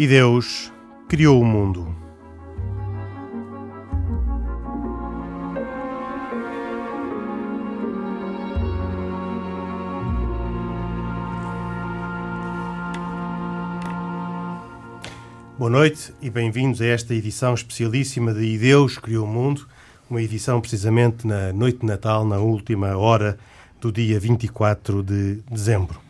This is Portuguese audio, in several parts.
E Deus criou o mundo. Boa noite e bem-vindos a esta edição especialíssima de E Deus Criou o Mundo, uma edição precisamente na noite de Natal, na última hora do dia 24 de dezembro.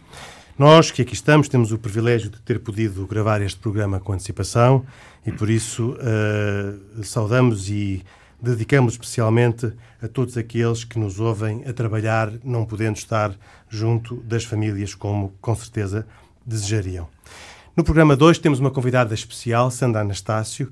Nós que aqui estamos temos o privilégio de ter podido gravar este programa com antecipação e por isso uh, saudamos e dedicamos especialmente a todos aqueles que nos ouvem a trabalhar, não podendo estar junto das famílias como com certeza desejariam. No programa 2 temos uma convidada especial, Sandra Anastácio,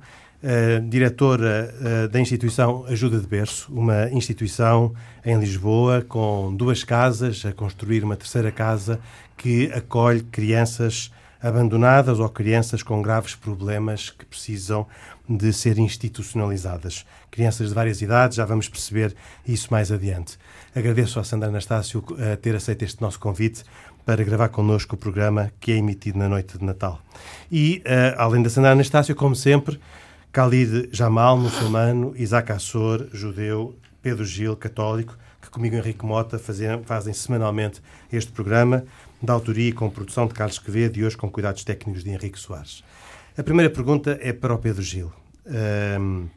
diretora uh, da instituição Ajuda de Berço, uma instituição em Lisboa com duas casas, a construir uma terceira casa que acolhe crianças abandonadas ou crianças com graves problemas que precisam de ser institucionalizadas. Crianças de várias idades, já vamos perceber isso mais adiante. Agradeço à Sandra Anastácio uh, ter aceito este nosso convite para gravar connosco o programa que é emitido na noite de Natal. E, uh, além da Sandra Anastácio, como sempre, Khalid Jamal, muçulmano, Isaac Assor, judeu, Pedro Gil, católico, que comigo Henrique Mota fazem, fazem semanalmente este programa, da autoria e com produção de Carlos Quevedo e hoje com cuidados técnicos de Henrique Soares. A primeira pergunta é para o Pedro Gil. Um,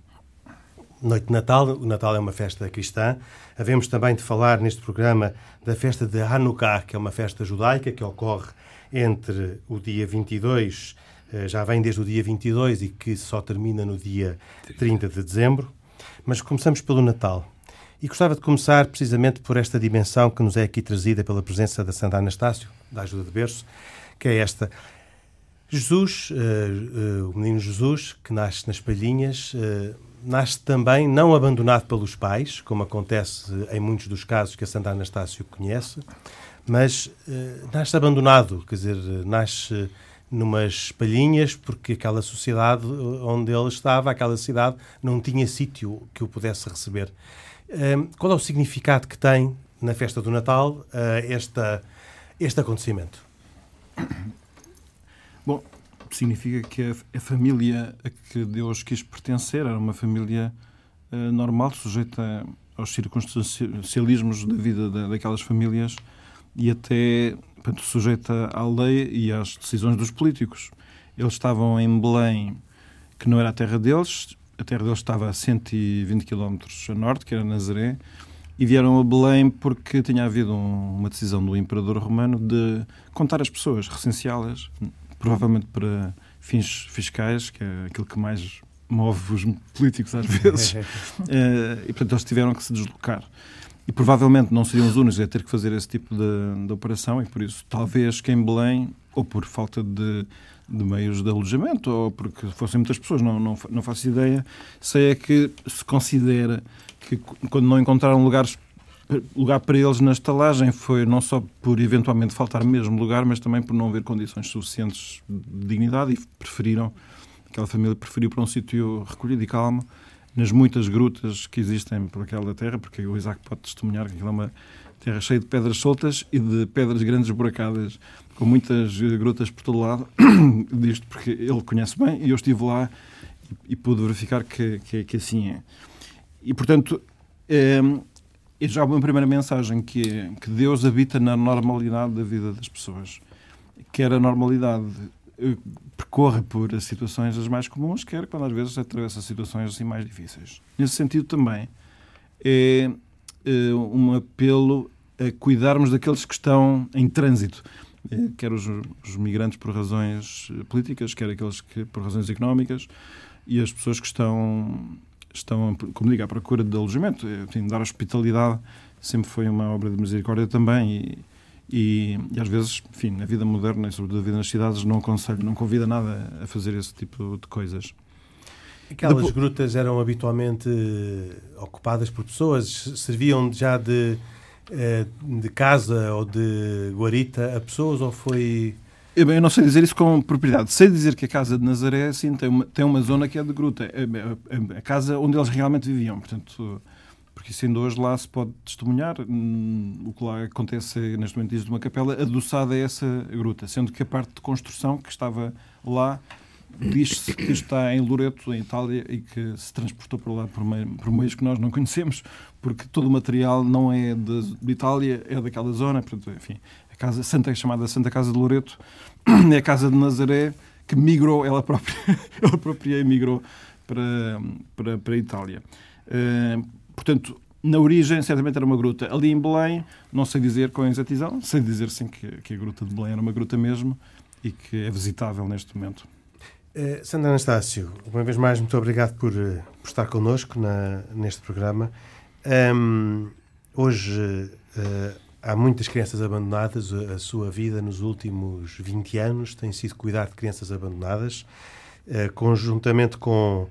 noite de Natal, o Natal é uma festa cristã. Havemos também de falar neste programa da festa de Hanukkah, que é uma festa judaica que ocorre entre o dia 22, eh, já vem desde o dia 22 e que só termina no dia 30 de dezembro. Mas começamos pelo Natal. E gostava de começar precisamente por esta dimensão que nos é aqui trazida pela presença da Santa Anastácio, da Ajuda de Berço, que é esta. Jesus, uh, uh, o menino Jesus, que nasce nas palhinhas, uh, nasce também não abandonado pelos pais, como acontece em muitos dos casos que a Santa Anastácio conhece, mas nasce abandonado, quer dizer, nasce numas palhinhas porque aquela sociedade onde ele estava, aquela cidade, não tinha sítio que o pudesse receber. Qual é o significado que tem na festa do Natal uh, esta, este acontecimento? Bom, significa que a, a, família a que Deus quis pertencer era uma família uh, normal, sujeita aos circunstancialismos da vida da, daquelas famílias e até portanto, sujeita à lei e às decisões dos políticos. Eles estavam em Belém, que não era a terra deles, a terra deles estava a 120 km a norte, que era Nazaré, e vieram a Belém porque tinha havido um, uma decisão do imperador romano de contar as pessoas, recenseá-las, provavelmente para fins fiscais, que é aquilo que mais move os políticos às vezes, eh, e portanto eles tiveram que se deslocar. E provavelmente não seriam os únicos a ter que fazer esse tipo de, de operação, e por isso, talvez que em Belém, ou por falta de, de meios de alojamento, ou porque fossem muitas pessoas, não, não, não faço ideia, sei é que se considera que quando não encontraram lugares lugar para eles na estalagem foi não só por eventualmente faltar mesmo lugar, mas também por não haver condições suficientes de dignidade e preferiram, aquela família preferiu para um sítio recolhido e calmo, nas muitas grutas que existem por aquela terra, porque o Isaac pode testemunhar que aquilo é uma terra cheia de pedras soltas e de pedras grandes buracadas, com muitas grutas por todo lado, disto porque ele conhece bem e eu estive lá e, e pude verificar que, que, que assim é. E, portanto, é, e já uma primeira mensagem que é que Deus habita na normalidade da vida das pessoas. Quer a normalidade eh, percorre por situações as mais comuns, quer quando às vezes atravessa situações assim mais difíceis. Nesse sentido também é, é um apelo a cuidarmos daqueles que estão em trânsito, é, quer os, os migrantes por razões políticas, quer aqueles que por razões económicas e as pessoas que estão estão, como digo, à procura de alojamento. Enfim, dar hospitalidade sempre foi uma obra de misericórdia também e, e, e, às vezes, enfim, na vida moderna e sobretudo na vida nas cidades, não aconselho, não convida nada a fazer esse tipo de coisas. Aquelas Depois... grutas eram habitualmente ocupadas por pessoas, serviam já de, eh, de casa ou de guarita a pessoas ou foi eu, não sei dizer isso com propriedade. Sei dizer que a casa de Nazaré sim, tem, uma, tem uma zona que é de gruta. É, é, é a casa onde eles realmente viviam. Portanto, porque sendo hoje lá se pode testemunhar hum, o que lá acontece neste momento diz de uma capela adoçada a essa gruta, sendo que a parte de construção que estava lá diz-se que está em Loreto, em Itália, e que se transportou para lá por, meio, por meios que nós não conhecemos, porque todo o material não é de, de Itália, é daquela zona. Portanto, enfim, a casa Santa, chamada Santa Casa de Loreto é a casa de Nazaré que migrou, ela própria, ela própria emigrou para, para, para a Itália. Uh, portanto, na origem, certamente era uma gruta. Ali em Belém, não sei dizer com exatidão, sei dizer sim que, que a gruta de Belém era uma gruta mesmo e que é visitável neste momento. Uh, Sandra Anastácio, uma vez mais, muito obrigado por, uh, por estar connosco na, neste programa. Um, hoje uh, há muitas crianças abandonadas. A, a, sua vida nos últimos 20 anos tem sido cuidar de crianças abandonadas, conjuntamente com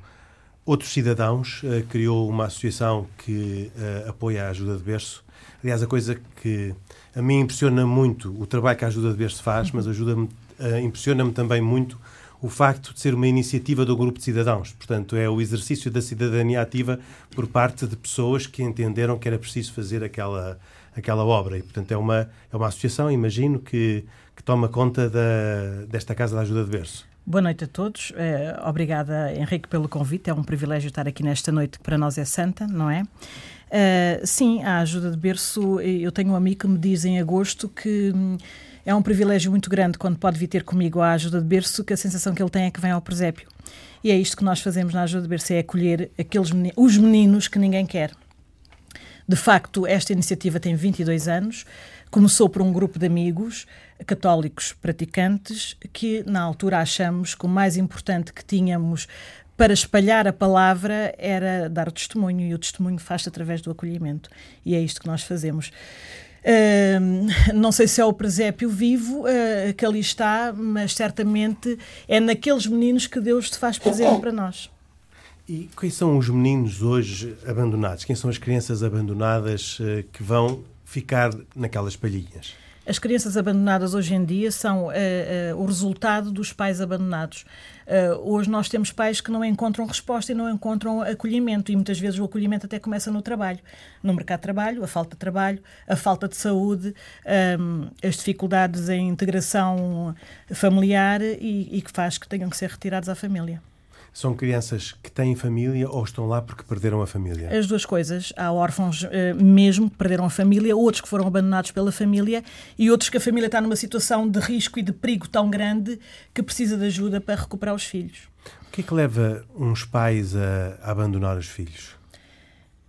outros cidadãos. criou uma associação que apoia a ajuda de berço. Aliás, a coisa que a mim impressiona muito o trabalho que a ajuda de berço faz, mas ajuda-me uh, impressiona-me também muito o facto de ser uma iniciativa do grupo de cidadãos. Portanto, é o exercício da cidadania ativa por parte de pessoas que entenderam que era preciso fazer aquela, aquela obra. E, portanto, é uma, é uma associação, imagino, que, que toma conta da, desta Casa da Ajuda de Berço. Boa noite a todos. É, obrigada, Henrique, pelo convite. É um privilégio estar aqui nesta noite que para nós é santa, não é? Uh, sim, a ajuda de berço. Eu tenho um amigo que me diz em agosto que hum, é um privilégio muito grande quando pode vir ter comigo a ajuda de berço, que a sensação que ele tem é que vem ao presépio. E é isto que nós fazemos na ajuda de berço, é acolher aqueles meninos, os meninos que ninguém quer. De facto, esta iniciativa tem 22 anos, começou por um grupo de amigos católicos praticantes que, na altura, achamos que o mais importante que tínhamos para espalhar a palavra era dar o testemunho, e o testemunho faz-se através do acolhimento. E é isto que nós fazemos. Não sei se é o presépio vivo uh, que ali está, mas certamente é naqueles meninos que Deus te faz presente para nós. E quem são os meninos hoje abandonados? Quem são as crianças abandonadas uh, que vão ficar naquelas palhinhas? As crianças abandonadas hoje em dia são uh, uh, o resultado dos pais abandonados. Uh, hoje nós temos pais que não encontram resposta e não encontram acolhimento, e muitas vezes o acolhimento até começa no trabalho, no mercado de trabalho, a falta de trabalho, a falta de saúde, um, as dificuldades em integração familiar e, e que faz que tenham que ser retirados à família. São crianças que têm família ou estão lá porque perderam a família? As duas coisas. Há órfãos eh, mesmo que perderam a família, outros que foram abandonados pela família e outros que a família está numa situação de risco e de perigo tão grande que precisa de ajuda para recuperar os filhos. O que é que leva uns pais a, a abandonar os filhos?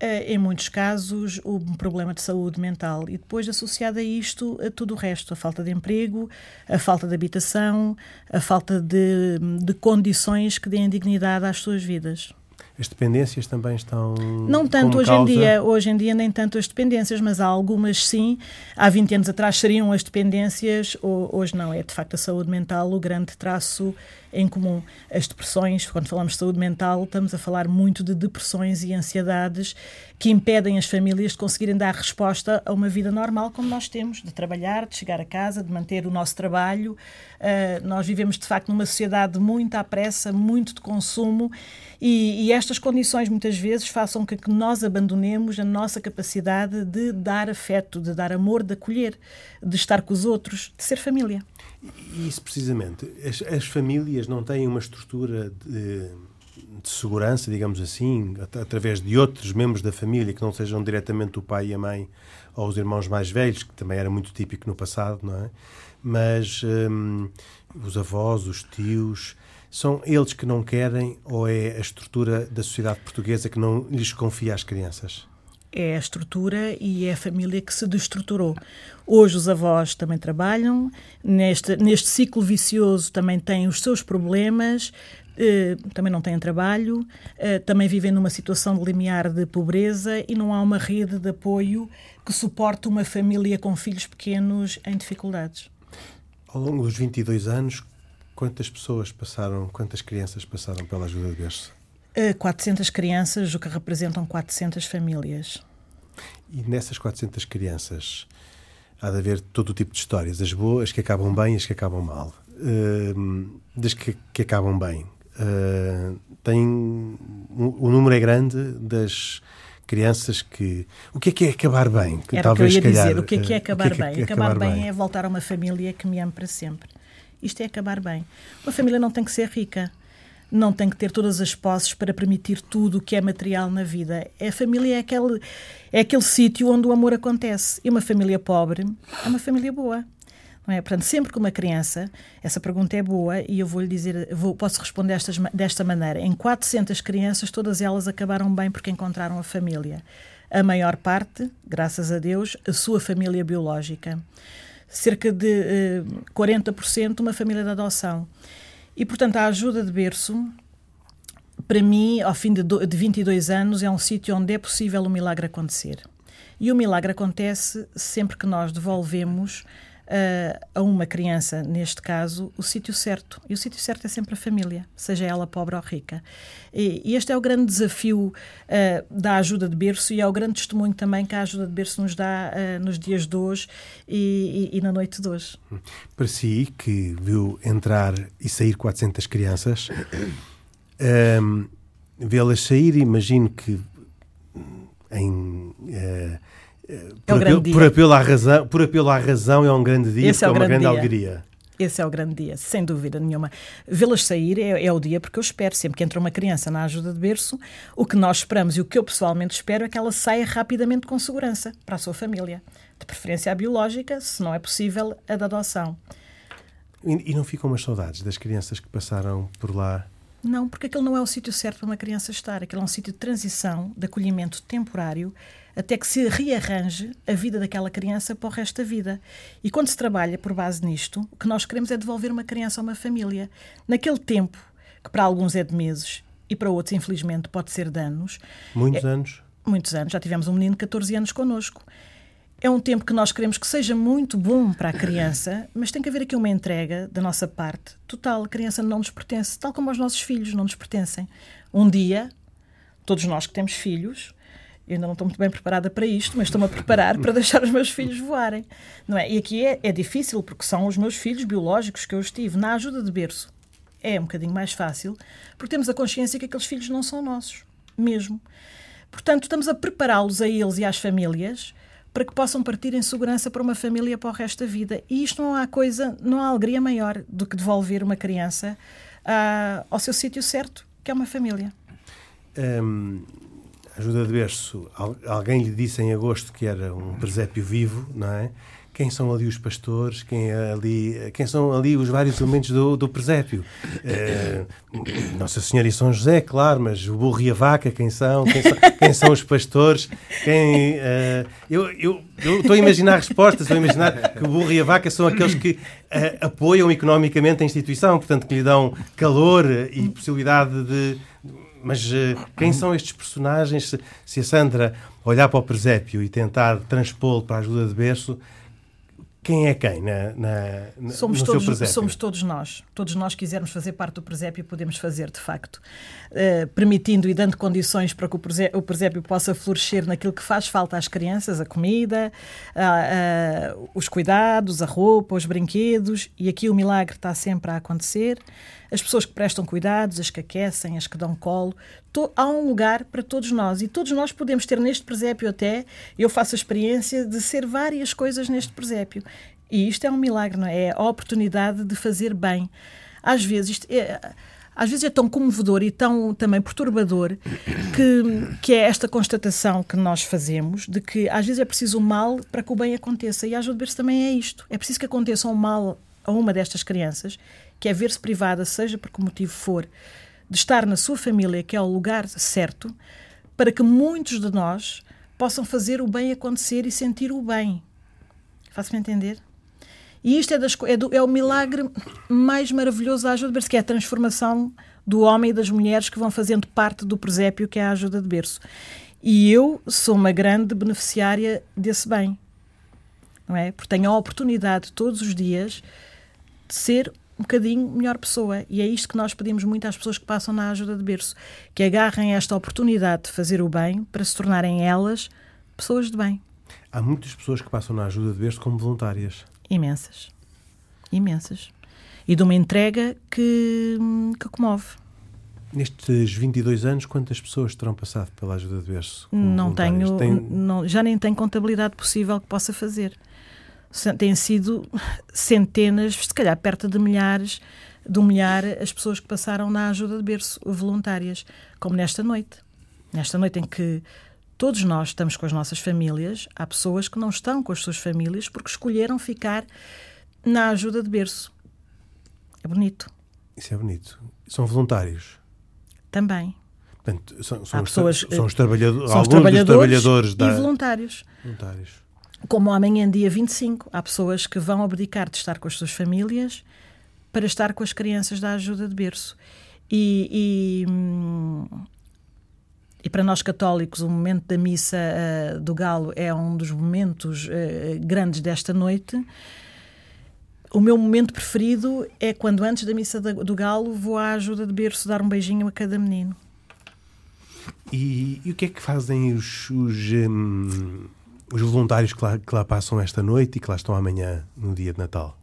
Eh, em muitos casos, um problema de saúde mental e depois associado a isto a tudo o resto, a falta de emprego, a falta de habitação, a falta de, de condições que deem dignidade às suas vidas. As dependências também estão. Não tanto hoje causa... em dia, hoje em dia nem tanto as dependências, mas há algumas sim. Há 20 anos atrás seriam as dependências, hoje não. É de facto a saúde mental o grande traço em comum. As depressões, quando falamos de saúde mental, estamos a falar muito de depressões e ansiedades que impedem as famílias de conseguirem dar resposta a uma vida normal como nós temos, de trabalhar, de chegar a casa, de manter o nosso trabalho. Uh, nós vivemos, de facto, numa sociedade muito à pressa, muito de consumo, e, e estas condições muitas vezes façam com que nós abandonemos a nossa capacidade de dar afeto, de dar amor, de acolher, de estar com os outros, de ser família. Isso precisamente. As, as famílias não têm uma estrutura de, de segurança, digamos assim, at através de outros membros da família que não sejam diretamente o pai e a mãe ou os irmãos mais velhos, que também era muito típico no passado, não é? Mas hum, os avós, os tios, são eles que não querem ou é a estrutura da sociedade portuguesa que não lhes confia às crianças? É a estrutura e é a família que se destruturou. Hoje os avós também trabalham, neste, neste ciclo vicioso também têm os seus problemas, eh, também não têm trabalho, eh, também vivem numa situação de limiar de pobreza e não há uma rede de apoio que suporte uma família com filhos pequenos em dificuldades. Ao longo dos 22 anos, quantas pessoas passaram, quantas crianças passaram pela ajuda de berço? 400 crianças, o que representam 400 famílias. E nessas 400 crianças há de haver todo o tipo de histórias, as boas, as que acabam bem e as que acabam mal. Uh, das que, que, acabam bem. Uh, tem, o, número é grande das crianças que. O que é que é acabar bem? Que Era talvez, que eu ia calhar, dizer. O que é que é acabar que é bem? É acabar, acabar bem é voltar a uma família que me ame para sempre. Isto é acabar bem. Uma família não tem que ser rica não tem que ter todas as posses para permitir tudo o que é material na vida. A família é aquele, é aquele sítio onde o amor acontece. E uma família pobre é uma família boa. Não é? Portanto, sempre que uma criança, essa pergunta é boa e eu vou-lhe dizer, vou, posso responder estas, desta maneira. Em 400 crianças, todas elas acabaram bem porque encontraram a família. A maior parte, graças a Deus, a sua família biológica. Cerca de eh, 40% uma família de adoção. E, portanto, a ajuda de berço, para mim, ao fim de, de 22 anos, é um sítio onde é possível o milagre acontecer. E o milagre acontece sempre que nós devolvemos uh, a uma criança, neste caso, o sítio certo. E o sítio certo é sempre a família, seja ela pobre ou rica. E, e este é o grande desafio uh, da ajuda de berço e é o grande testemunho também que a ajuda de berço nos dá uh, nos dias de hoje e, e, e, na noite de hoje. Para si, que viu entrar e sair 400 crianças, um, ehm, vê-las sair, imagino que em é por, apelo, por, apelo, à razão, por apelo à razão é um grande dia, Esse é, é uma grande dia. alegria. Esse é o grande dia, sem dúvida nenhuma. Vê-las sair é, é, o dia porque eu espero, sempre que entra uma criança na ajuda de berço, o que nós esperamos e o que eu pessoalmente espero é que ela saia rapidamente com segurança para a sua família. De preferência a biológica, se não é possível, a da adoção. E, e não ficam umas saudades das crianças que passaram por lá? Não, porque aquele não é o sítio certo para uma criança estar. Aquele é um sítio de transição, de acolhimento temporário, até que se rearranje a vida daquela criança para o resto da vida. E quando se trabalha por base nisto, o que nós queremos é devolver uma criança a uma família. Naquele tempo, que para alguns é de meses e para outros, infelizmente, pode ser de anos. Muitos é, anos? Muitos anos. Já tivemos um menino de 14 anos connosco. É um tempo que nós queremos que seja muito bom para a criança, mas tem que haver aqui uma entrega da nossa parte total. A criança não nos pertence, tal como os nossos filhos não nos pertencem. Um dia, todos nós que temos filhos, eu ainda não estou muito bem preparada para isto, mas estou-me a preparar para deixar os meus filhos voarem. Não é? E aqui é, é difícil, porque são os meus filhos biológicos que eu estive na ajuda de berço. É um bocadinho mais fácil, porque temos a consciência que aqueles filhos não são nossos, mesmo. Portanto, estamos a prepará-los a eles e às famílias para que possam partir em segurança para uma família para o resto da vida. E isto não há coisa, não há alegria maior do que devolver uma criança uh, ao seu sítio certo, que é uma família. Um, ajuda de berço, alguém lhe disse em agosto que era um presépio vivo, não é? Quem são ali os pastores? Quem, é ali, quem são ali os vários elementos do, do presépio? É, Nossa Senhora e São José, claro, mas o burro e a vaca, quem são? Quem são, quem são os pastores? Quem, uh, eu, eu, eu estou a imaginar respostas, estou a imaginar que o burro e a vaca são aqueles que uh, apoiam economicamente a instituição, portanto, que lhe dão calor e possibilidade de mas uh, quem são estes personagens? Se, se, a Sandra olhar para o presépio e tentar transpô-lo para a ajuda de berço, quem é quem na, na, somos no todos, seu presépio? Somos todos nós. Todos nós quisermos fazer parte do presépio, podemos fazer, de facto. Uh, permitindo e dando condições para que o presépio, o presépio, possa florescer naquilo que faz falta às crianças, a comida, uh, uh, os cuidados, a roupa, os brinquedos. E aqui o milagre está sempre a acontecer as pessoas que prestam cuidados, as que aquecem, as que dão colo. há um lugar para todos nós e todos nós podemos ter neste presépio até, eu faço a experiência de ser várias coisas neste presépio. E isto é um milagre, não é? É a oportunidade de fazer bem. Às vezes, isto é, às vezes é tão comovedor e tão também perturbador que, que é esta constatação que nós fazemos de que às vezes é preciso o mal para que o bem aconteça. E ajuda de também é isto. É preciso que aconteça um mal a uma destas crianças que é ver-se privada, seja por que motivo for, de estar na sua família, que é o lugar certo, para que muitos de nós possam fazer o bem acontecer e sentir o bem. Faço-me entender? E isto é, das, é, do, é, o milagre mais maravilhoso da ajuda de berço, que é a transformação do homem e das mulheres que vão fazendo parte do presépio, que é a ajuda de berço. E eu sou uma grande beneficiária desse bem. Não é? Porque tenho a oportunidade todos os dias de ser um bocadinho melhor pessoa. E é isto que nós pedimos muito às pessoas que passam na ajuda de berço: que agarrem esta oportunidade de fazer o bem para se tornarem elas pessoas de bem. Há muitas pessoas que passam na ajuda de berço como voluntárias. Imensas. Imensas. E de uma entrega que, que comove. Nestes 22 anos, quantas pessoas terão passado pela ajuda de berço? Não tenho, Tem... não, já nem tenho contabilidade possível que possa fazer têm sido centenas, se calhar perto de milhares, de humilhar as pessoas que passaram na ajuda de berço, voluntárias, como nesta noite. Nesta noite em que todos nós estamos com as nossas famílias, há pessoas que não estão com as suas famílias porque escolheram ficar na ajuda de berço. É bonito. Isso é bonito. São voluntários. Também. Portanto, são, são, Há os, pessoas, são os eh, trabalhadores, São os trabalhadores, trabalhadores da... e voluntários. voluntários. Como amanhã, dia 25, há pessoas que vão abdicar de estar com as suas famílias para estar com as crianças da ajuda de berço. E, e, hum, e para nós católicos, o momento da missa uh, do Galo é um dos momentos uh, grandes desta noite. O meu momento preferido é quando, antes da missa do Galo, vou à ajuda de berço dar um beijinho a cada menino. E, e o que é que fazem os, os, hum, os voluntários que lá, que lá passam esta noite e que lá estão amanhã, no dia de Natal?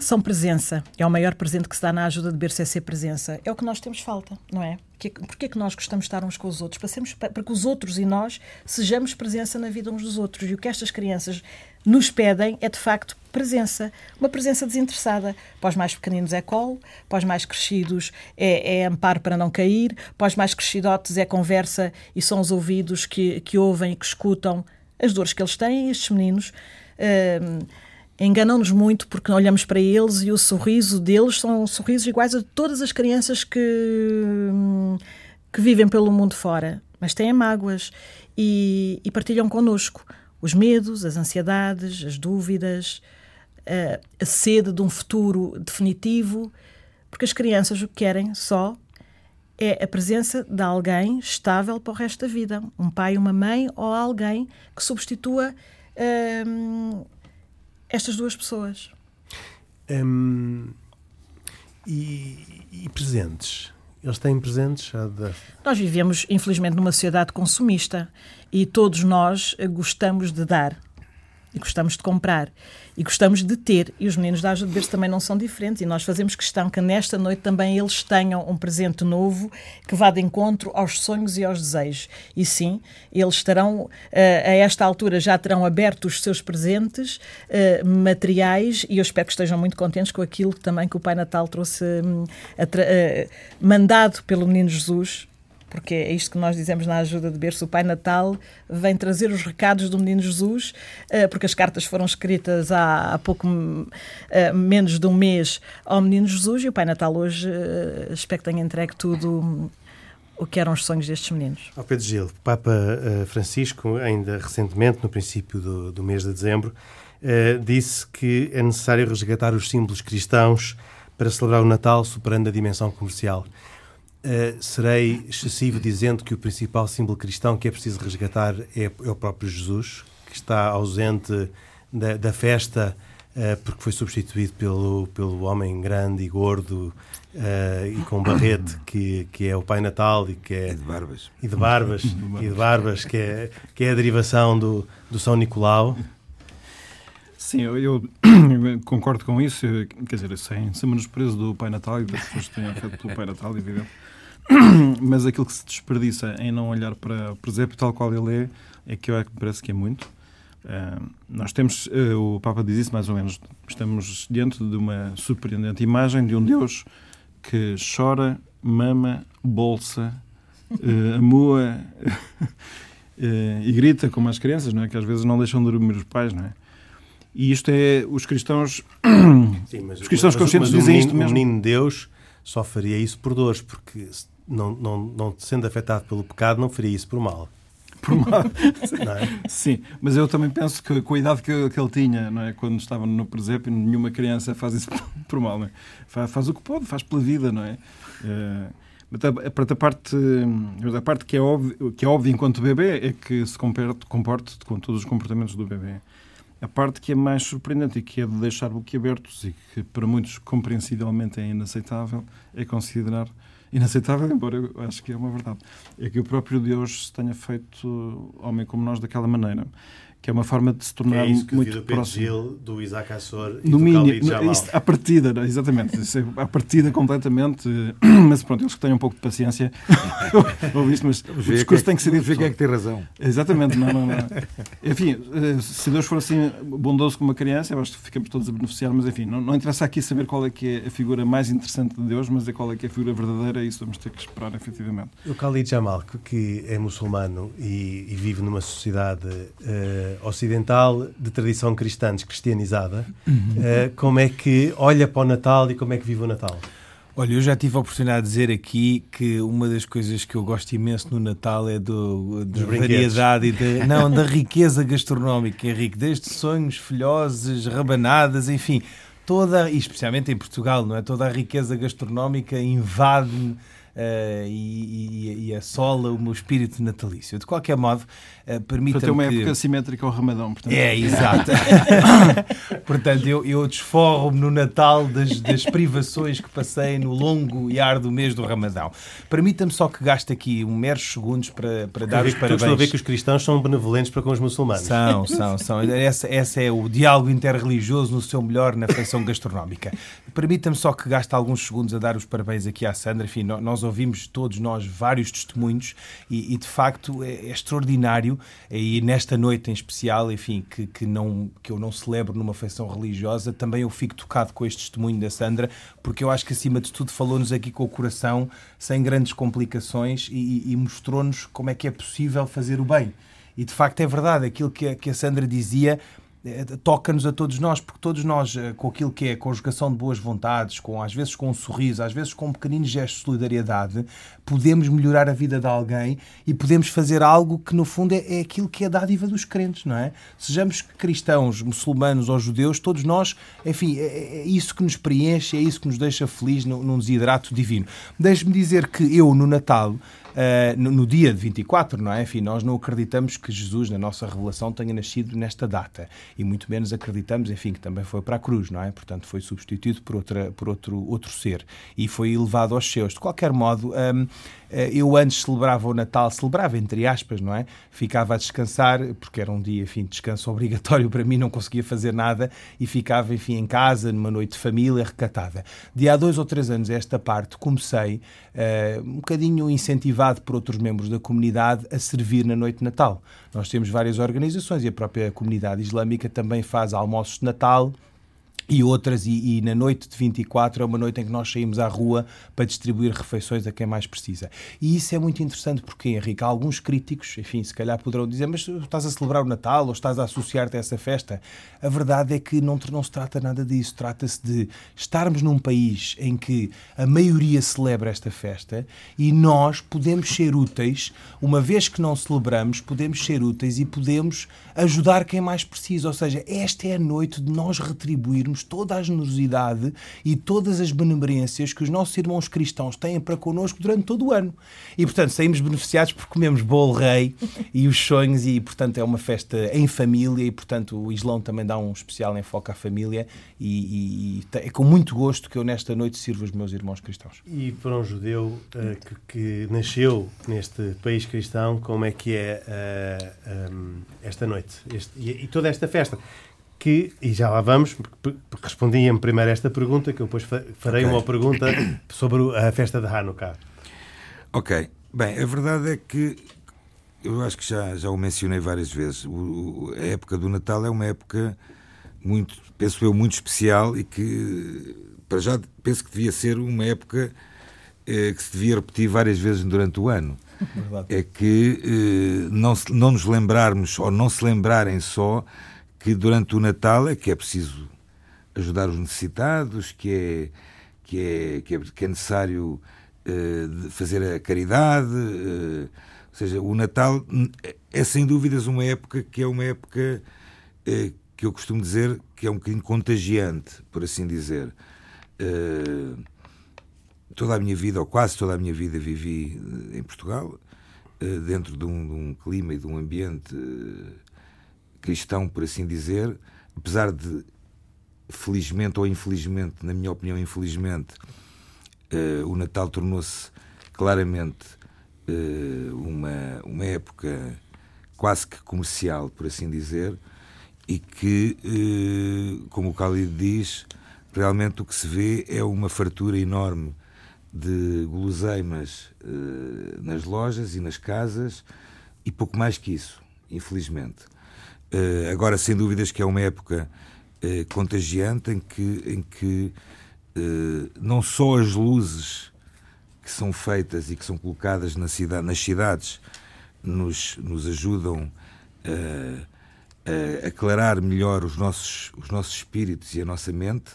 São presença. É o maior presente que se dá na ajuda de berço é ser presença. É o que nós temos falta, não é? Porquê é que nós gostamos de estar uns com os outros? Para, sermos, para que os outros e nós sejamos presença na vida uns dos outros. E o que estas crianças nos pedem é, de facto, presença. Uma presença desinteressada. Para os mais pequeninos é colo, para os mais crescidos é, é amparo para não cair, para os mais crescidotes é conversa e são os ouvidos que, que ouvem e que escutam as dores que eles têm, estes meninos. Uh, enganam-nos muito porque olhamos para eles e o sorriso deles são sorrisos iguais a todas as crianças que, que vivem pelo mundo fora, mas têm mágoas e, e partilham connosco os medos, as ansiedades, as dúvidas, a, a sede de um futuro definitivo, porque as crianças o que querem só é a presença de alguém estável para o resto da vida, um pai, uma mãe ou alguém que substitua hum, estas duas pessoas. Hum, e, e, presentes? Eles têm presentes? Nós vivemos, infelizmente, numa sociedade consumista e todos nós gostamos de dar e gostamos de comprar e gostamos de ter. E os meninos da Ajuda de Berço também não são diferentes. E nós fazemos questão que nesta noite também eles tenham um presente novo que vá de encontro aos sonhos e aos desejos. E sim, eles estarão, eh, a esta altura, já terão aberto os seus presentes eh, materiais e eu espero que estejam muito contentes com aquilo também que o Pai Natal trouxe hum, mandado pelo Menino Jesus porque é isto que nós dizemos na ajuda de berço. O Pai Natal vem trazer os recados do Menino Jesus, eh, porque as cartas foram escritas há, pouco eh, menos de um mês ao Menino Jesus e o Pai Natal hoje eh, espero que tenha entregue tudo o que eram os sonhos destes meninos. Ao Pedro Gil, Papa Francisco, ainda recentemente, no princípio do, do mês de dezembro, disse que é necessário resgatar os símbolos cristãos para celebrar o Natal, superando a dimensão comercial. Uh, serei excessivo dizendo que o principal símbolo cristão que é preciso resgatar é, é o próprio Jesus, que está ausente da, da festa uh, porque foi substituído pelo, pelo homem grande e gordo uh, e com barrete que, que é o Pai Natal e que é e de barbas e de barbas e de barbas que é que é a derivação do, do São Nicolau. Sim, eu, eu, concordo com isso, quer dizer, sem, sem menosprezo do Pai Natal e das pessoas que têm afeto pelo Pai Natal, evidente mas aquilo que se desperdiça em não olhar para o presépio tal qual ele é, é que eu é que me parece que é muito. Uh, nós temos, uh, o Papa diz isso mais ou menos, estamos diante de uma surpreendente imagem de um Deus que chora, mama, bolsa, uh, amua e grita como as crianças, não é? que às vezes não deixam de dormir os pais. Não é? E isto é, os cristãos, Sim, mas, os cristãos mas, conscientes mas dizem menino, isto mesmo. O menino Deus só faria isso por dores, porque não, não, não sendo afetado pelo pecado, não faria isso por mal. Por mal. É? Sim, mas eu também penso que com a idade que, que ele tinha, não é? quando estava no presépio, nenhuma criança faz isso por mal. Não é? faz, faz o que pode, faz pela vida, não é? Para a parte, a parte que é, óbvio, que é óbvio enquanto bebê é que se comporte, comporte com todos os comportamentos do bebê. A parte que é mais surpreendente e que é de deixar boquiabertos e que para muitos compreensivelmente é inaceitável é considerar inaceitável, embora eu acho que é uma verdade, é que o próprio Deus se tenha feito homem como nós daquela maneira. Que é uma forma de se tornar é isso que muito do próximo. Gil, do Isaac Assor e no do mínimo, Khalid Jamal. isso, à partida, não, exatamente, isso é, à partida completamente, mas pronto, eles que tenham um pouco de paciência ou isto, mas o discurso que, tem que ser dito. Ver quem é que tem razão. Exatamente, não, não, não. Enfim, eh, se Deus for assim bondoso como uma criança, eu acho que ficamos todos a beneficiar, mas enfim, não, não interessa aqui saber qual é que é a figura mais interessante de Deus, mas é qual é que é a figura verdadeira, e isso vamos ter que esperar efetivamente. O Khalid Jamal, que, que é muçulmano e, e vive numa sociedade uh, ocidental de tradição cristã, descristianizada, uh, como é que olha para o Natal e como é que vive o Natal? Olha, eu já tive a oportunidade de dizer aqui que uma das coisas que eu gosto imenso no Natal é do, da variedade e de, não, da riqueza gastronómica, Henrique, desde sonhos, filhoses, rabanadas, enfim, toda, e especialmente em Portugal, não é? Toda a riqueza gastronómica invade-me Uh, e, e, e, assola o meu espírito natalício. De qualquer modo, uh, permita-me. Para ter uma que... época simétrica ao Ramadão. Portanto... É, exato. portanto, eu, eu desforro-me no Natal das, das, privações que passei no longo e árduo mês do Ramadão. Permita-me só que gaste aqui um meros segundos para, para dar os parabéns. Estou a ver que os cristãos são benevolentes para com os muçulmanos. São, são, são. Essa, essa é o diálogo interreligioso no seu melhor na feição gastronómica. Permita-me só que gaste alguns segundos a dar os parabéns aqui à Sandra. Enfim, nós ouvimos todos nós vários testemunhos e, e de facto é, é, extraordinário e nesta noite em especial, enfim, que, que, não, que eu não celebro numa feição religiosa, também eu fico tocado com este testemunho da Sandra, porque eu acho que acima de tudo falou-nos aqui com o coração, sem grandes complicações e, e mostrou-nos como é que é possível fazer o bem. E de facto é verdade, aquilo que a, que a Sandra dizia toca-nos a todos nós, porque todos nós, eh, com aquilo que é a conjugação de boas vontades, com às vezes com um sorriso, às vezes com um pequenino gesto de solidariedade, podemos melhorar a vida de alguém e podemos fazer algo que, no fundo, é, é aquilo que é a dádiva dos crentes, não é? Sejamos cristãos, muçulmanos ou judeus, todos nós, enfim, é, é isso que nos preenche, é isso que nos deixa feliz num desidrato divino. Deixe-me dizer que eu, no Natal, Uh, no, no, dia de 24, não é? Enfim, nós não acreditamos que Jesus, na nossa revelação, tenha nascido nesta data. E muito menos acreditamos, enfim, que também foi para a cruz, não é? Portanto, foi substituído por, outra, por outro, outro ser e foi elevado aos seus. De qualquer modo, um, eu antes celebrava o Natal, celebrava entre aspas, não é? Ficava a descansar, porque era um dia, enfim, de descanso obrigatório para mim, não conseguia fazer nada e ficava, enfim, em casa, numa noite de família, recatada. De há dois ou três anos esta parte, comecei, uh, um bocadinho incentivado por outros membros da comunidade, a servir na noite de Natal. Nós temos várias organizações e a própria comunidade islâmica também faz almoços de Natal, e outras, e, e, na noite de 24 é uma noite em que nós saímos à rua para distribuir refeições a quem mais precisa. E isso é muito interessante porque, Henrique, há alguns críticos, enfim, se calhar poderão dizer, mas estás a celebrar o Natal ou estás a associar-te a essa festa? A verdade é que não, não se trata nada disso. Trata-se de estarmos num país em que a maioria celebra esta festa e nós podemos ser úteis, uma vez que não celebramos, podemos ser úteis e podemos ajudar quem mais precisa. Ou seja, esta é a noite de nós retribuirmos toda a generosidade e todas as benemerências que os nossos irmãos cristãos têm para connosco durante todo o ano. E, portanto, saímos beneficiados porque comemos bolo rei e os sonhos, e, portanto, é uma festa em família, e, portanto, o Islão também dá um especial enfoque à família, e, e é com muito gosto que eu, nesta noite, sirvo os meus irmãos cristãos. E para um judeu uh, que, que, nasceu neste país cristão, como é que é uh, eh, um, ehm, esta noite este, e, e toda esta festa? Que, e já lá vamos, respondi-me primeiro esta pergunta, que eu depois farei okay. uma pergunta sobre a festa de Hanukkah. Ok. Bem, a verdade é que eu acho que já, já o mencionei várias vezes. O, a época do Natal é uma época muito, penso eu, muito especial e que, para já, penso que devia ser uma época eh, que se devia repetir várias vezes durante o ano. Verdade. É que eh, não, não nos lembrarmos, ou não se lembrarem só que durante o Natal é que é preciso ajudar os necessitados, que é, que é, que é, que é necessário uh, fazer a caridade. Uh, ou seja, o Natal é sem dúvidas uma época que é uma época uh, que eu costumo dizer que é um bocadinho contagiante, por assim dizer. toda a minha vida, ou quase toda a minha vida, vivi em Portugal, dentro de um, de um clima e de um ambiente cristão, por assim dizer, apesar de, felizmente ou infelizmente, na minha opinião, infelizmente, uh, o Natal tornou-se claramente uh, uma, uma época quase que comercial, por assim dizer, e que, eh, como o Khalid diz, realmente o que se vê é uma fartura enorme de guloseimas eh, nas lojas e nas casas e pouco mais que isso, infelizmente. Eh, agora, sem dúvidas que é uma época contagiante em que, em que não só as luzes que são feitas e que são colocadas na cidade, nas cidades nos, nos ajudam a aclarar melhor os nossos, os nossos espíritos e a nossa mente,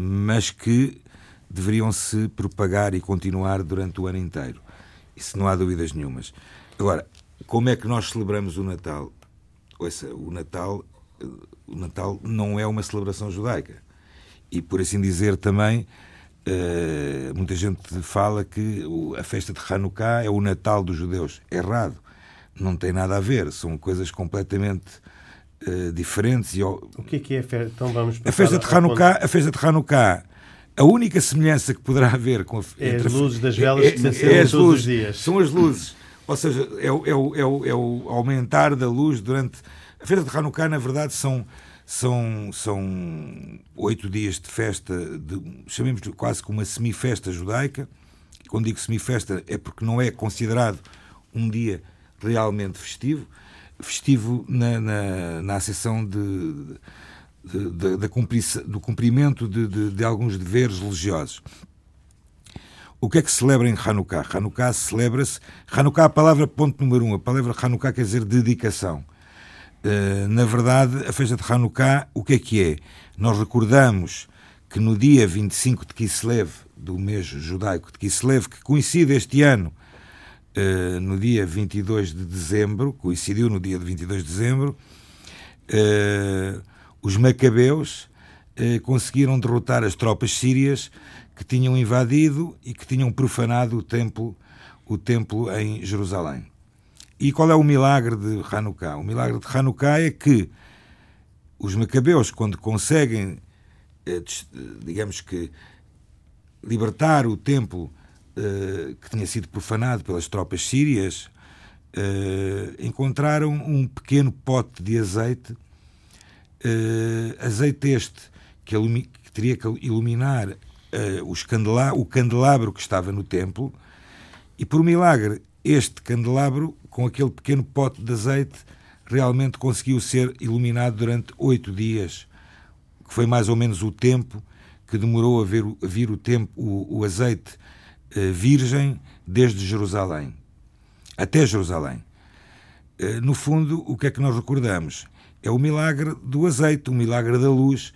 mas que deveriam se propagar e continuar durante o ano inteiro. Isso não há dúvidas nenhumas. Agora, como é que nós celebramos o Natal? Ouça, o Natal, o Natal não é uma celebração judaica. E, por assim dizer, também Uh, muita gente fala que a festa de Hanukkah é o Natal dos judeus. Errado. Não tem nada a ver. São coisas completamente uh, diferentes. E, o que é que é a festa? Então vamos a festa de Hanukkah, a festa de Hanukkah, a única semelhança que poderá haver com a, é as luzes das velas é, que se acendem é todos luzes, os dias. São as luzes. Ou seja, é o, é, o, é, o, é o aumentar da luz durante. A festa de Hanukkah, na verdade, são são, são oito dias de festa, de, chamemos quase como uma semifesta judaica. Quando digo semifesta é porque não é considerado um dia realmente festivo. Festivo na, na, na acessão de, de, de, de do cumprimento de, de, alguns deveres religiosos. O que é que se celebra em Hanukkah? Hanukkah celebra-se. Hanukkah, a palavra ponto número um, a palavra Hanukkah quer dizer dedicação. Eh, na verdade, a festa de Hanukkah, o que é que é? Nós recordamos que no dia 25 de Kislev, do mês judaico de Kislev, que coincide este ano uh, no dia 22 de dezembro, coincidiu no dia de 22 de dezembro, uh, os macabeus conseguiram derrotar as tropas sírias que tinham invadido e que tinham profanado o templo, o templo em Jerusalém. E qual é o milagre de Hanukkah? O milagre de Hanukkah é que os macabeus, quando conseguem, eh, digamos que, libertar o templo eh, que tinha sido profanado pelas tropas sírias, eh, encontraram um pequeno pote de azeite, azeite este que teria que iluminar o candelabro que estava no templo, e por milagre este candelabro, com aquele pequeno pote de azeite, realmente conseguiu ser iluminado durante oito dias, que foi mais ou menos o tempo que demorou a, ver, a vir o, tempo, o, o azeite uh, virgem desde Jerusalém até Jerusalém. Uh, no fundo, o que é que nós recordamos? É o milagre do azeite, o milagre da luz,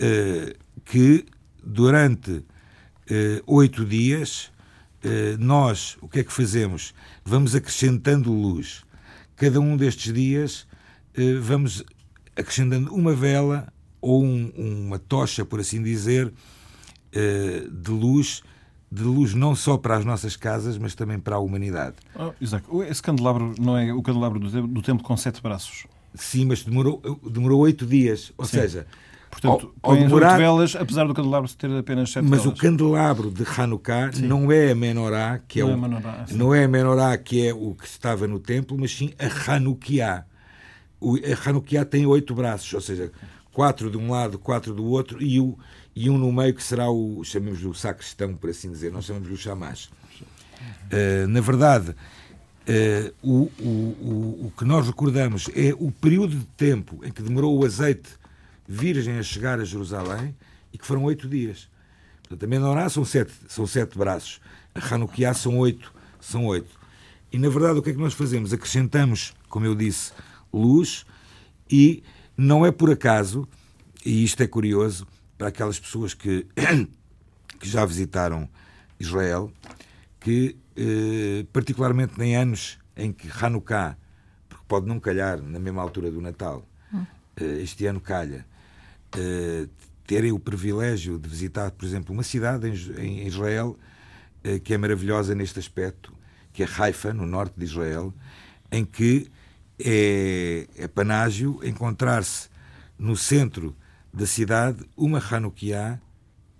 uh, que durante oito dias eh, nós o que é que fazemos? Vamos acrescentando luz. Cada um destes dias eh, vamos acrescentando uma vela ou um, uma tocha, por assim dizer, eh, de luz, de luz não só para as nossas casas, mas também para a humanidade. Oh, Isaac, esse candelabro não é o candelabro do, do templo com sete braços? Sim, mas demorou, demorou oito dias. Ou Sim. seja, Portanto, ao, ao demorar... velas, apesar do candelabro ter apenas sete Mas velas. o candelabro de Hanukkah sim. não é a menorá, que é não é, o, é menorá, não é a menorá que é o que estava no templo, mas sim a Hanukkah. O, a Hanukkah tem oito braços, ou seja, quatro de um lado, quatro do outro, e, o, e um no meio que será o, chamemos o sacristão, por assim dizer, nós chamamos o chamás. Uh, na verdade, uh, o, o, o, o que nós recordamos é o período de tempo em que demorou o azeite virgem a chegar a Jerusalém e que foram oito dias. Portanto, a Menorá são sete, são sete braços, a Hanukkah são oito, são oito. E na verdade o que é que nós fazemos? Acrescentamos, como eu disse, luz e não é por acaso, e isto é curioso para aquelas pessoas que, que já visitaram Israel, que eh, particularmente em anos em que Hanukkah, porque pode não calhar na mesma altura do Natal, hum. eh, este ano calha, terem o privilégio de visitar, por exemplo, uma cidade em, Israel uh, que é maravilhosa neste aspecto, que é Haifa, no norte de Israel, em que é, é panágio encontrar-se no centro da cidade uma Hanukkah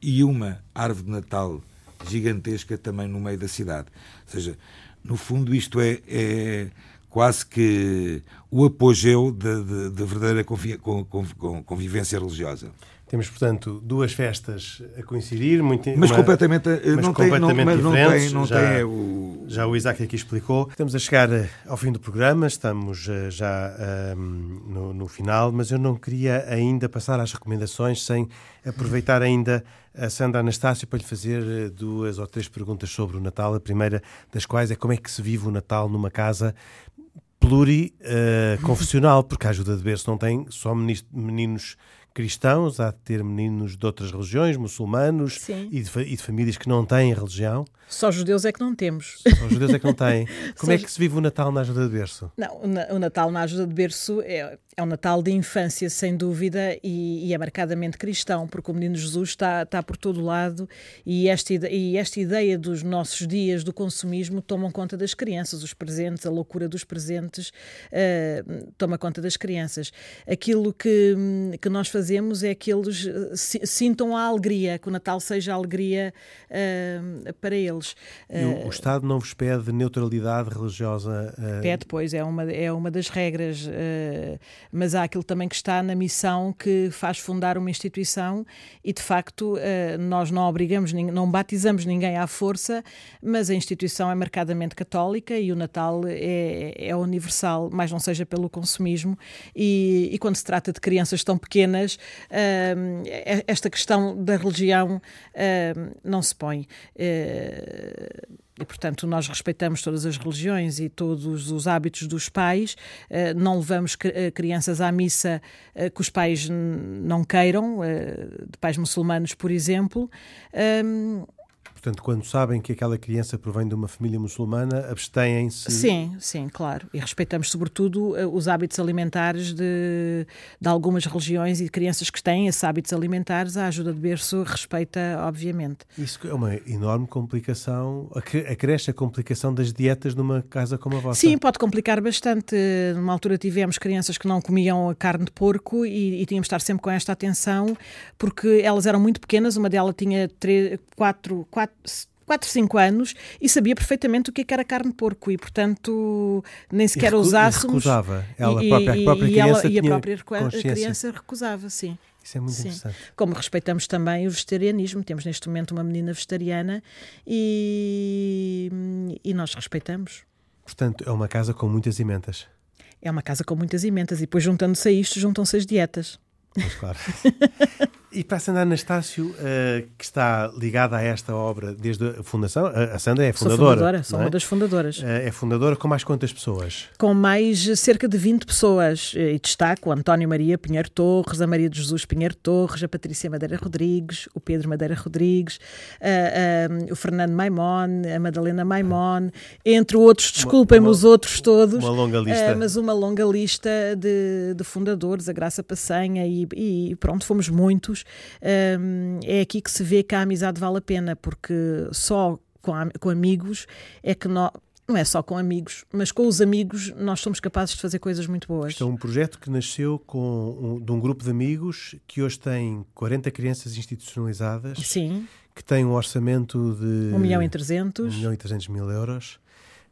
e uma árvore de Natal gigantesca também no meio da cidade. Ou seja, no fundo, isto é, é quase que o apogeu da verdadeira convivência religiosa. Temos, portanto, duas festas a coincidir, muito, mas uma, completamente, mas não completamente tem, não, diferentes. Não tem, não já, tem o... já o Isaac aqui explicou. Estamos a chegar eh, ao fim do programa, estamos eh, já um, no, no, final, mas eu não queria ainda passar às recomendações sem aproveitar ainda a Sandra Anastácio para lhe fazer eh, duas ou três perguntas sobre o Natal. A primeira das quais é como é que se vive o Natal numa casa pluriconfessional, uh, porque a ajuda de berço não tem só meninos cristãos, há de ter meninos de outras religiões, muçulmanos e de, e de, famílias que não têm religião. Só judeus é que não temos. Só judeus é que não têm. Como Só... é que se vive o Natal na ajuda de berço? Não, o Natal na ajuda de berço é, é um Natal de infância, sem dúvida, e, e, é marcadamente cristão, porque o Menino Jesus está, está por todo lado e esta, e esta ideia dos nossos dias do consumismo tomam conta das crianças, os presentes, a loucura dos presentes uh, toma conta das crianças. Aquilo que, que nós fazemos é que eles eh, sintam a alegria, que o Natal seja a alegria uh, para eles. E o, o, Estado não vos pede neutralidade religiosa? Uh... Pede, pois, é uma, é uma das regras mas há aquilo também que está na missão que faz fundar uma instituição e, de facto, eh, nós não obrigamos, não batizamos ninguém à força, mas a instituição é marcadamente católica e o Natal é, é universal, mais não seja pelo consumismo. E, e, quando se trata de crianças tão pequenas, eh, esta questão da religião não se põe. E, portanto, nós respeitamos todas as religiões e todos os hábitos dos pais, eh, não levamos eh, crianças à missa que os pais não queiram, de pais muçulmanos, por exemplo. Portanto, quando sabem que aquela criança provém de uma família muçulmana, abstêm-se. Sim, sim, claro. E respeitamos, sobretudo, eh, os hábitos alimentares de, de algumas religiões e crianças que têm esses hábitos alimentares. A ajuda de berço respeita, obviamente. Isso é uma enorme complicação. Acresce a complicação das dietas numa casa como a vossa. Sim, pode complicar bastante. Numa altura tivemos crianças que não comiam a carne de porco e, e tínhamos de estar sempre com esta atenção, porque elas eram muito pequenas. Uma delas tinha 3, 4, 4 4, 5 anos e sabia perfeitamente o que era carne de porco e, portanto, nem sequer e usássemos. E recusava. Ela e, própria, a própria e, ela, e a própria criança recusava, sim. Isso é muito sim. interessante. Como respeitamos também o vegetarianismo. Temos neste momento uma menina vegetariana e, e nós respeitamos. Portanto, é uma casa com muitas emendas. É uma casa com muitas emendas e depois juntando-se a isto, juntam-se as dietas. Pois claro. E para a Sandra Anastácio, uh, que está ligada a esta obra desde a fundação, a Sandra é fundadora. Sou fundadora, sou é? uma das fundadoras. Uh, é fundadora com mais quantas pessoas? Com mais cerca de 20 pessoas. E destaco o António Maria Pinheiro Torres, a Maria de Jesus Pinheiro Torres, a Patrícia Madeira Rodrigues, o Pedro Madeira Rodrigues, o Fernando Maimon, a Madalena Maimon, entre outros, desculpem-me os outros todos. Uma longa lista. mas uma longa lista de, de fundadores, a Graça Passanha, e, e pronto, fomos muitos um, é aqui que se vê que a amizade vale a pena, porque só com, com amigos é que nós não é só com amigos, mas com os amigos nós somos capazes de fazer coisas muito boas. Isto é um projeto que nasceu com um, de um grupo de amigos que hoje tem 40 crianças institucionalizadas. Sim. Que tem um orçamento de... 1 milhão e 300. 1 milhão e 300 mil euros.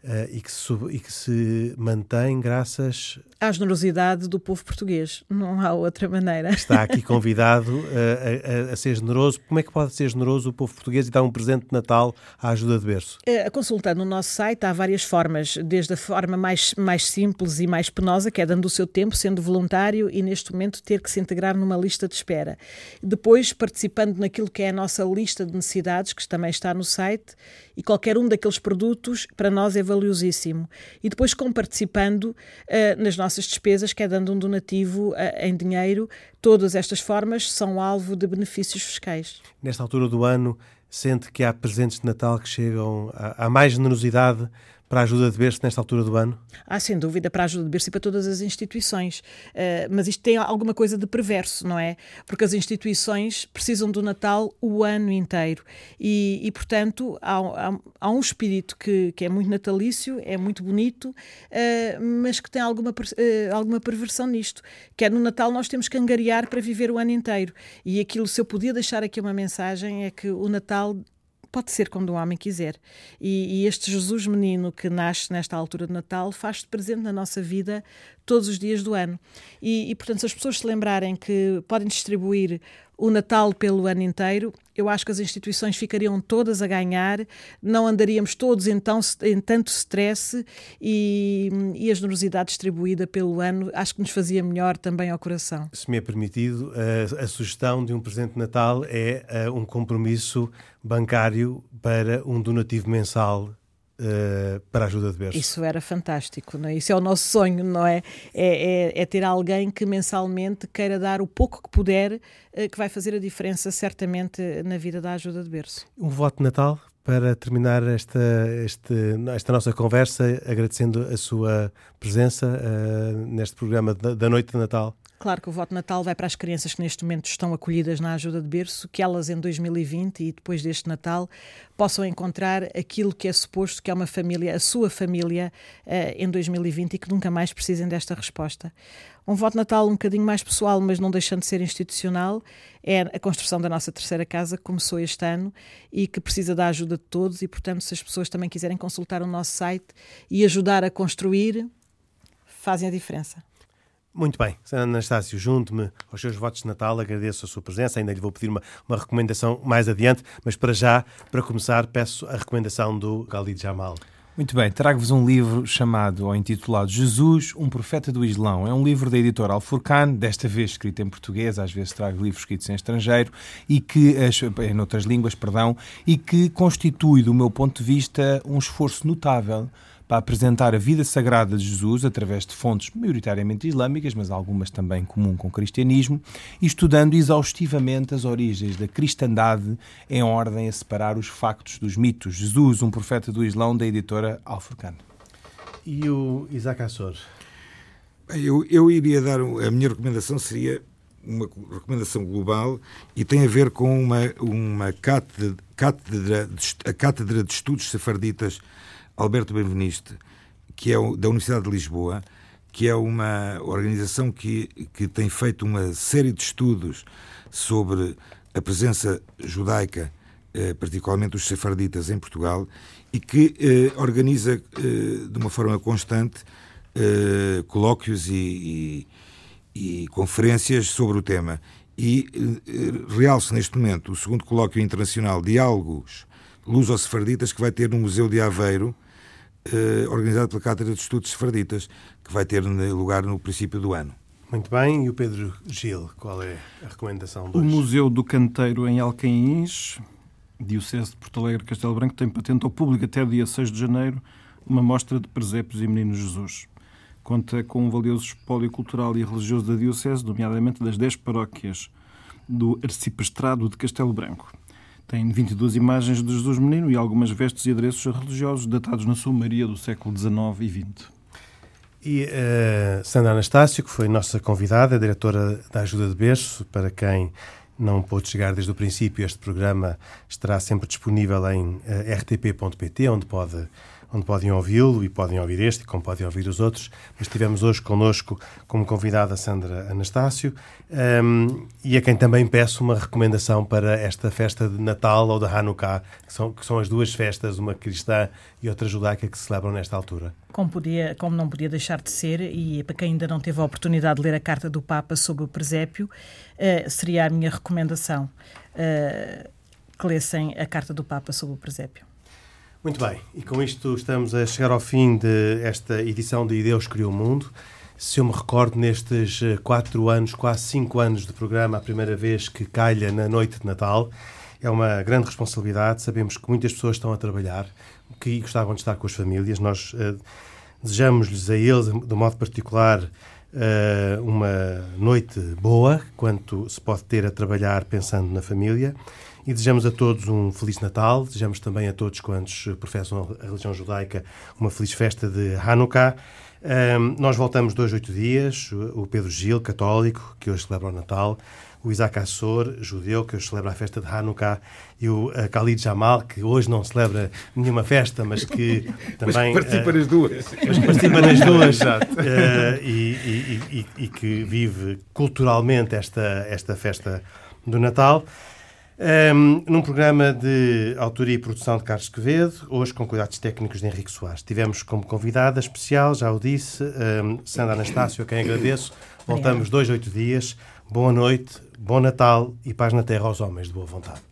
Uh, e, que se, e que se mantém graças à generosidade do povo português. Não há outra maneira. Está aqui convidado a, a, a, ser generoso. Como é que pode ser generoso o povo português e dar um presente de Natal à ajuda de berço? Uh, consultando o nosso site, há várias formas, desde a forma mais, mais simples e mais penosa, que é dando o seu tempo, sendo voluntário e neste momento ter que se integrar numa lista de espera. Depois, participando naquilo que é a nossa lista de necessidades, que também está no site, e qualquer um daqueles produtos para nós é valiosíssimo. E depois comparticipando uh, nas nossas despesas, que é dando um donativo uh, em dinheiro, todas estas formas são alvo de benefícios fiscais. Nesta altura do ano, sente que há presentes de Natal que chegam a, a mais generosidade para a ajuda de berço nesta altura do ano? Ah, sem dúvida, para a ajuda de berço e para todas as instituições. Uh, mas isto tem alguma coisa de perverso, não é? Porque as instituições precisam do Natal o ano inteiro. E, e portanto, há, há, há, um espírito que, que é muito natalício, é muito bonito, uh, mas que tem alguma, uh, alguma perversão nisto. Que é no Natal nós temos que angariar para viver o ano inteiro. E aquilo, se eu podia deixar aqui uma mensagem, é que o Natal pode ser quando o homem quiser. E, e este Jesus menino que nasce nesta altura de Natal faz-se presente na nossa vida todos os dias do ano. E, e, portanto, se as pessoas se lembrarem que podem distribuir o Natal pelo ano inteiro, eu acho que as instituições ficariam todas a ganhar, não andaríamos todos então em tanto stress e, e a generosidade distribuída pelo ano acho que nos fazia melhor também ao coração. Se me é permitido, a, a sugestão de um presente de Natal é uh, um compromisso bancário para um donativo mensal Uh, para a ajuda de berço. Isso era fantástico, não é? Isso é o nosso sonho, não é? É, é, é ter alguém que mensalmente queira dar o pouco que puder, uh, que vai fazer a diferença certamente na vida da ajuda de berço. Um voto de Natal para terminar esta, este, esta nossa conversa, agradecendo a sua presença uh, neste programa da, da Noite de Natal. Claro que o voto Natal vai para as crianças que neste momento estão acolhidas na ajuda de berço, que elas em 2020 e depois deste Natal possam encontrar aquilo que é suposto que é uma família, a sua família, uh, em 2020 e que nunca mais precisem desta resposta. Um voto Natal um bocadinho mais pessoal, mas não deixando de ser institucional, é a construção da nossa terceira casa, que começou este ano e que precisa da ajuda de todos. E, portanto, se as pessoas também quiserem consultar o nosso site e ajudar a construir, fazem a diferença. Muito bem, Sandra Anastácio, junto-me aos seus votos de Natal, agradeço a sua presença, ainda lhe vou pedir uma, uma recomendação mais adiante, mas para já, para começar, peço a recomendação do Khalid Jamal. Muito bem, trago-vos um livro chamado ou intitulado Jesus, um profeta do Islão. É um livro da editora Al-Furqan, desta vez escrito em português, às vezes trago livros escritos em estrangeiro, e que, em outras línguas, perdão, e que constitui, do meu ponto de vista, um esforço notável para apresentar a vida sagrada de Jesus através de fontes maioritariamente islâmicas, mas algumas também comum com o cristianismo, e estudando exaustivamente as origens da cristandade em ordem a separar os factos dos mitos. Jesus, um profeta do Islão, da editora Al-Furqan. E o Isaac Assor? Eu, eu iria dar. A minha recomendação seria uma recomendação global e tem a ver com uma, uma cátedra, cátedra, a Cátedra de Estudos Sefarditas Alberto Benveniste, que é da Universidade de Lisboa, que é uma organização que, que tem feito uma série de estudos sobre a presença judaica, eh, particularmente os sefarditas em Portugal, e que eh, organiza eh, de uma forma constante eh, colóquios e, e, e, conferências sobre o tema. E eh, realça neste momento o segundo colóquio internacional Diálogos Luso-Sefarditas, que vai ter no Museu de Aveiro, eh, organizado pela Cátedra de Estudos Sefarditas, que vai ter lugar no princípio do ano. Muito bem, e o Pedro Gil, qual é a recomendação O Museu do Canteiro em Alcaíns, Diocese de Porto Alegre Castelo Branco, tem patente ao público até dia 6 de janeiro uma mostra de presépios e Menino Jesus. Conta com um valioso espólio cultural e religioso da Diocese, nomeadamente das 10 paróquias do Arcipestrado de Castelo Branco. Tem 22 imagens de Jesus Menino e algumas vestes e adereços religiosos datados na sua Maria do século XIX e XX. E uh, Sandra Anastácio, que foi nossa convidada, diretora da Ajuda de Berço, para quem não pôde chegar desde o princípio, este programa estará sempre disponível em uh, rtp.pt, onde pode onde podem ouvi-lo e podem ouvir este, como podem ouvir os outros. Mas tivemos hoje connosco como convidada Sandra Anastácio um, e a quem também peço uma recomendação para esta festa de Natal ou de Hanukkah, que são, que são as duas festas, uma cristã e outra judaica, que se celebram nesta altura. Como, podia, como não podia deixar de ser, e para quem ainda não teve a oportunidade de ler a carta do Papa sobre o presépio, uh, seria a minha recomendação uh, que lessem a carta do Papa sobre o presépio. Muito bem, e com isto estamos a chegar ao fim desta edição de Deus Criou o Mundo. Se eu me recordo, nestes eh, quatro anos, quase cinco anos de programa, a primeira vez que calha na noite de Natal, é uma grande responsabilidade. Sabemos que muitas pessoas estão a trabalhar, que gostavam de estar com as famílias. Nós uh, desejamos-lhes a eles, de modo particular, uh, uma noite boa, quanto se pode ter a trabalhar pensando na família. E desejamos a todos um Feliz Natal, desejamos também a todos quantos professam a religião judaica uma feliz festa de Hanukkah. Um, nós voltamos dois, oito dias. O Pedro Gil, católico, que hoje celebra o Natal. O Isaac Assor, judeu, que hoje celebra a festa de Hanukkah. E o uh, Khalid Jamal, que hoje não celebra nenhuma festa, mas que também. Mas participa uh, nas duas. Mas participa nas duas. uh, e, e, e, e, que vive culturalmente esta, esta festa do Natal. Um, num programa de autoria e produção de Carlos Quevedo, hoje com cuidados técnicos de Henrique Soares. Tivemos como convidada especial, já o disse, um, Sandra Anastácio, a quem agradeço. Voltamos dois, oito dias. Boa noite, bom Natal e paz na terra aos homens de boa vontade.